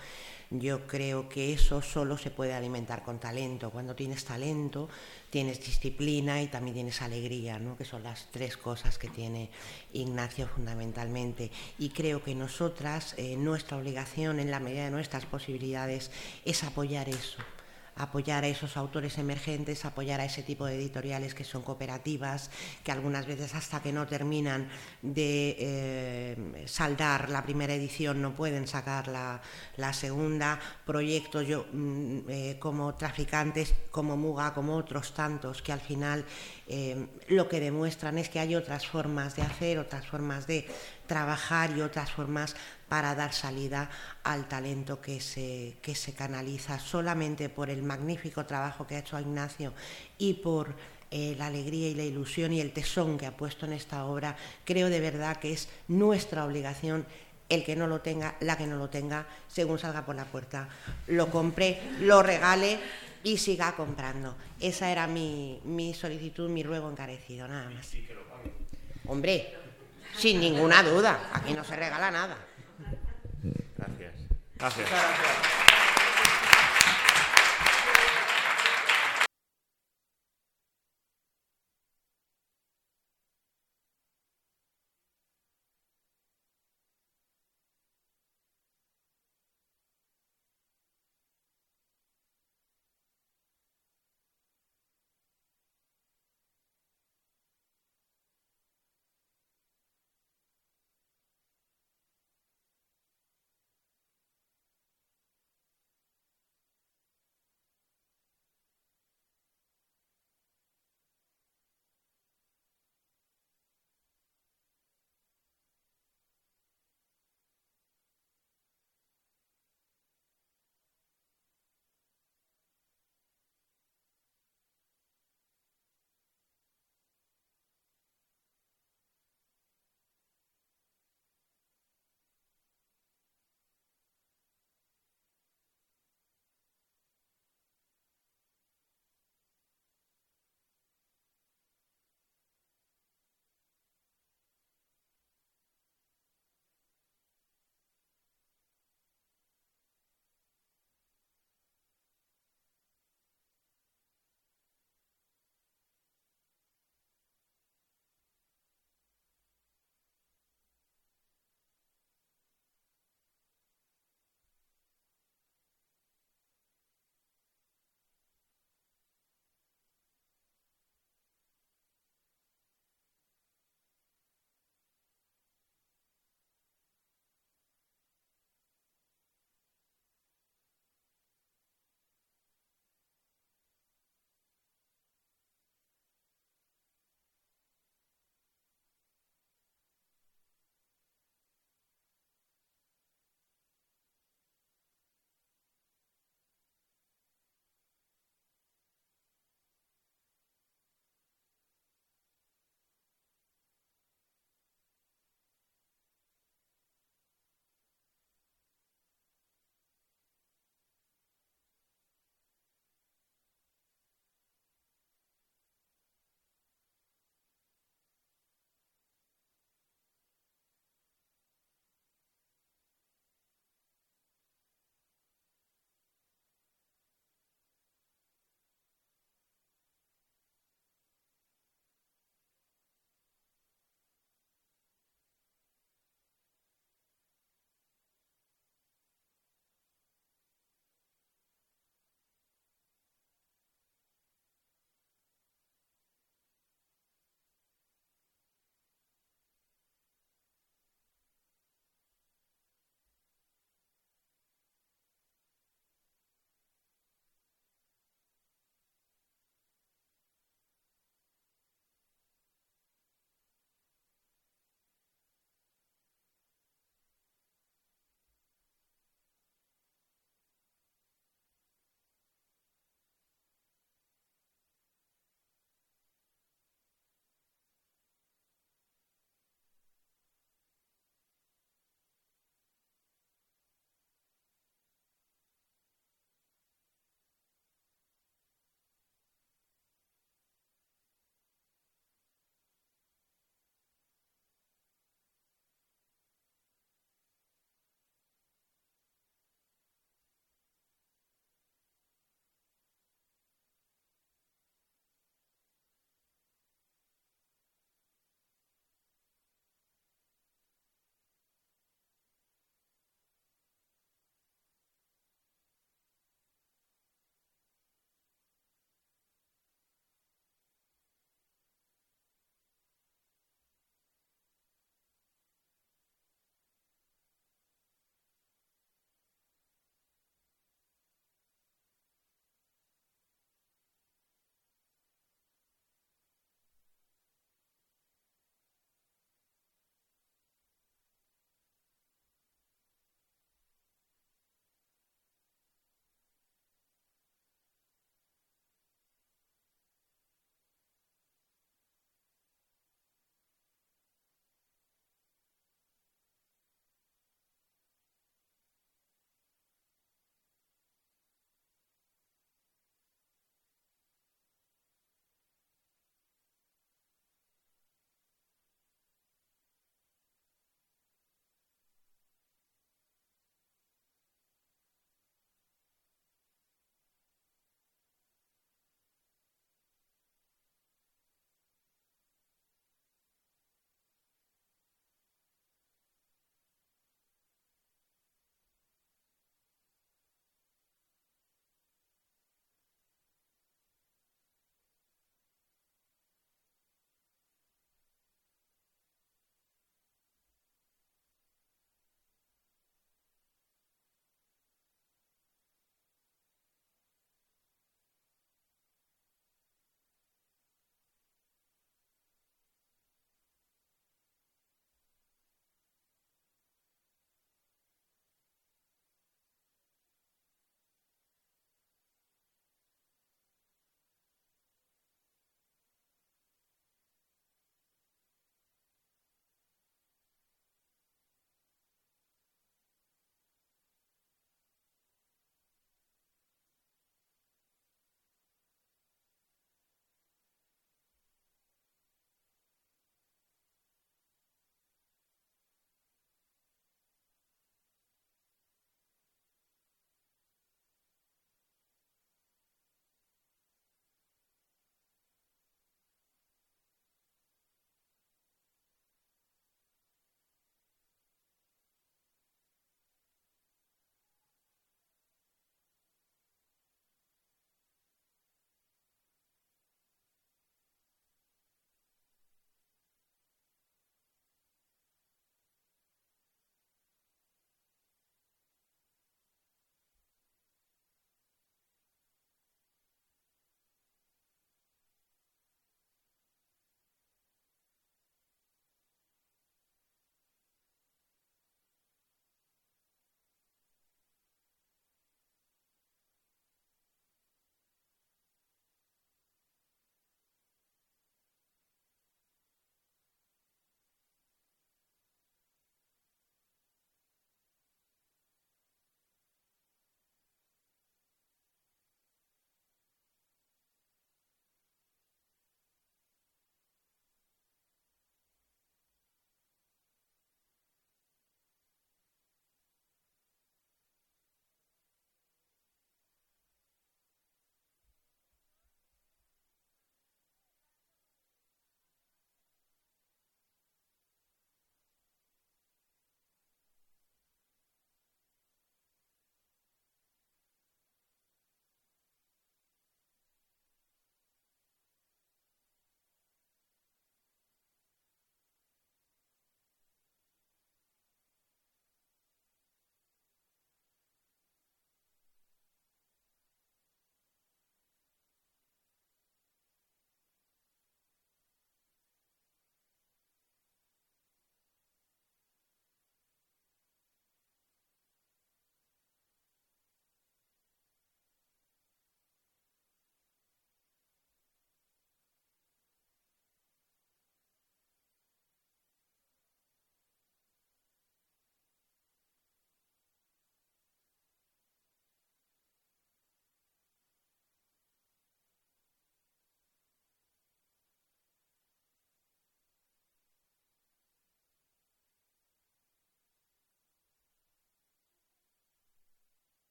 Yo creo que eso solo se puede alimentar con talento. Cuando tienes talento, tienes disciplina y también tienes alegría, ¿no? que son las tres cosas que tiene Ignacio fundamentalmente. Y creo que nosotras, eh, nuestra obligación en la medida de nuestras posibilidades es apoyar eso apoyar a esos autores emergentes, apoyar a ese tipo de editoriales que son cooperativas, que algunas veces hasta que no terminan de eh, saldar la primera edición no pueden sacar la, segunda, proyectos yo, mm, eh, como traficantes, como Muga, como otros tantos, que al final eh, lo que demuestran es que hay otras formas de hacer, otras formas de trabajar y otras formas para dar salida al talento que se, que se canaliza solamente por el magnífico trabajo que ha hecho Ignacio y por eh, la alegría y la ilusión y el tesón que ha puesto en esta obra, creo de verdad que es nuestra obligación el que no lo tenga, la que no lo tenga, según salga por la puerta, lo compre, lo regale y siga comprando. Esa era mi, mi solicitud, mi ruego encarecido, nada más. Hombre, sin ninguna duda, aquí no se regala nada. Gracias. Muchas.